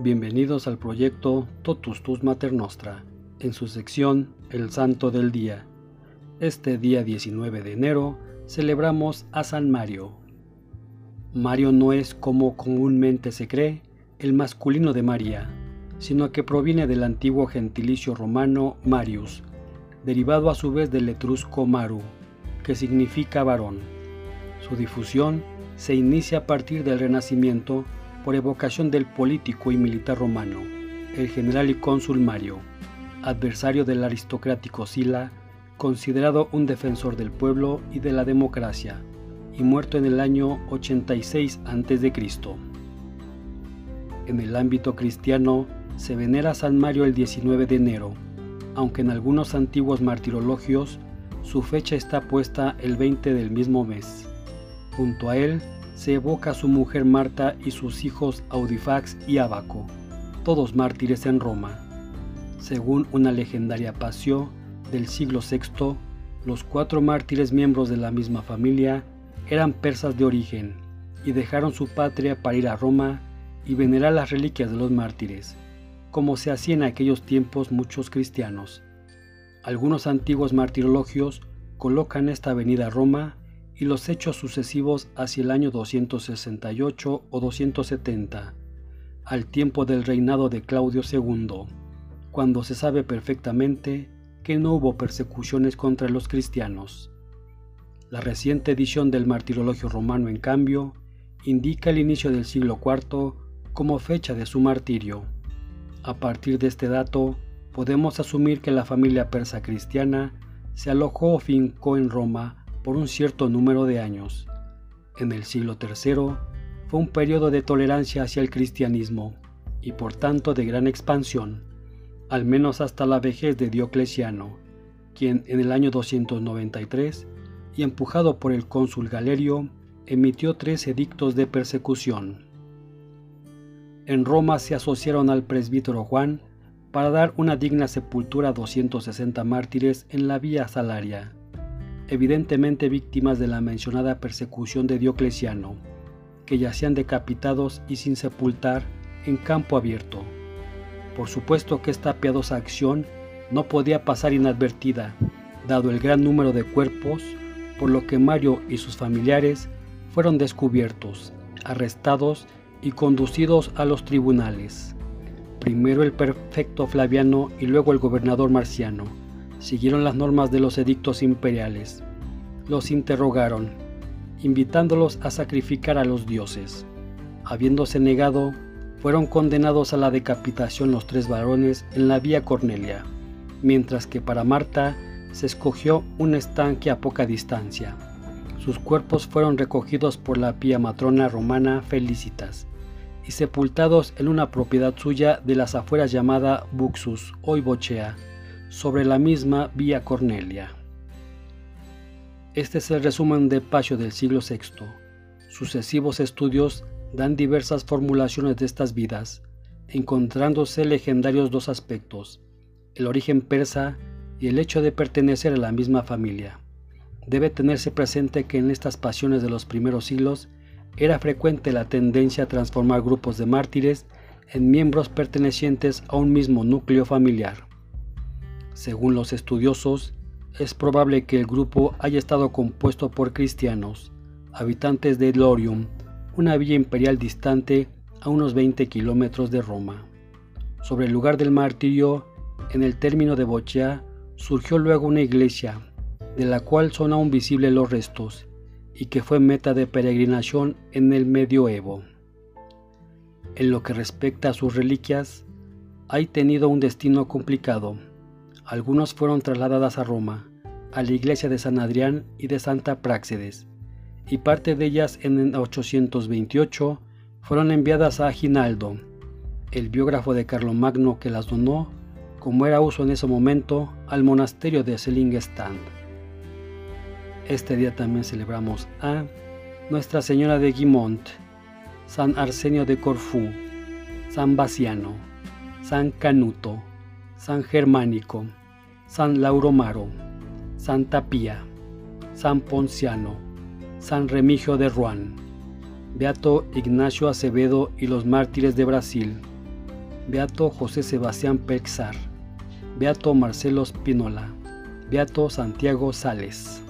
Bienvenidos al proyecto Totus Tus Mater Nostra, en su sección El Santo del Día. Este día 19 de enero celebramos a San Mario. Mario no es como comúnmente se cree el masculino de María, sino que proviene del antiguo gentilicio romano Marius, derivado a su vez del etrusco maru, que significa varón. Su difusión se inicia a partir del Renacimiento por evocación del político y militar romano, el general y cónsul Mario, adversario del aristocrático Sila, considerado un defensor del pueblo y de la democracia, y muerto en el año 86 a.C. En el ámbito cristiano se venera San Mario el 19 de enero, aunque en algunos antiguos martirologios su fecha está puesta el 20 del mismo mes. Junto a él se evoca a su mujer Marta y sus hijos Audifax y Abaco, todos mártires en Roma. Según una legendaria pasio del siglo VI, los cuatro mártires miembros de la misma familia eran persas de origen y dejaron su patria para ir a Roma y venerar las reliquias de los mártires, como se hacía en aquellos tiempos muchos cristianos. Algunos antiguos martirologios colocan esta venida a Roma y los hechos sucesivos hacia el año 268 o 270, al tiempo del reinado de Claudio II, cuando se sabe perfectamente que no hubo persecuciones contra los cristianos. La reciente edición del Martirologio Romano, en cambio, indica el inicio del siglo IV como fecha de su martirio. A partir de este dato, podemos asumir que la familia persa cristiana se alojó o fincó en Roma por un cierto número de años. En el siglo III fue un periodo de tolerancia hacia el cristianismo y por tanto de gran expansión, al menos hasta la vejez de Diocleciano, quien en el año 293, y empujado por el cónsul Galerio, emitió tres edictos de persecución. En Roma se asociaron al presbítero Juan para dar una digna sepultura a 260 mártires en la vía Salaria evidentemente víctimas de la mencionada persecución de Diocleciano, que yacían decapitados y sin sepultar en campo abierto. Por supuesto que esta piadosa acción no podía pasar inadvertida, dado el gran número de cuerpos, por lo que Mario y sus familiares fueron descubiertos, arrestados y conducidos a los tribunales. Primero el prefecto Flaviano y luego el gobernador Marciano siguieron las normas de los edictos imperiales. Los interrogaron, invitándolos a sacrificar a los dioses. Habiéndose negado, fueron condenados a la decapitación los tres varones en la vía Cornelia, mientras que para Marta se escogió un estanque a poca distancia. Sus cuerpos fueron recogidos por la pía matrona romana Felicitas y sepultados en una propiedad suya de las afueras llamada Buxus, hoy Bochea, sobre la misma Vía Cornelia. Este es el resumen de Pacho del siglo VI. Sucesivos estudios dan diversas formulaciones de estas vidas, encontrándose legendarios dos aspectos, el origen persa y el hecho de pertenecer a la misma familia. Debe tenerse presente que en estas pasiones de los primeros siglos era frecuente la tendencia a transformar grupos de mártires en miembros pertenecientes a un mismo núcleo familiar. Según los estudiosos, es probable que el grupo haya estado compuesto por cristianos, habitantes de Lorium, una villa imperial distante a unos 20 kilómetros de Roma. Sobre el lugar del martirio, en el término de Bochea, surgió luego una iglesia, de la cual son aún visibles los restos, y que fue meta de peregrinación en el medioevo. En lo que respecta a sus reliquias, ha tenido un destino complicado algunos fueron trasladadas a Roma, a la iglesia de San Adrián y de Santa Práxedes, y parte de ellas en 828 fueron enviadas a Ginaldo, el biógrafo de Carlomagno que las donó, como era uso en ese momento, al monasterio de Selingstand. Este día también celebramos a Nuestra Señora de Guimont, San Arsenio de Corfú, San Baciano, San Canuto, San Germánico, San Lauromaro, Santa Pía, San Ponciano, San Remigio de Ruán, Beato Ignacio Acevedo y los mártires de Brasil, Beato José Sebastián Pexar, Beato Marcelo Spínola, Beato Santiago Sales.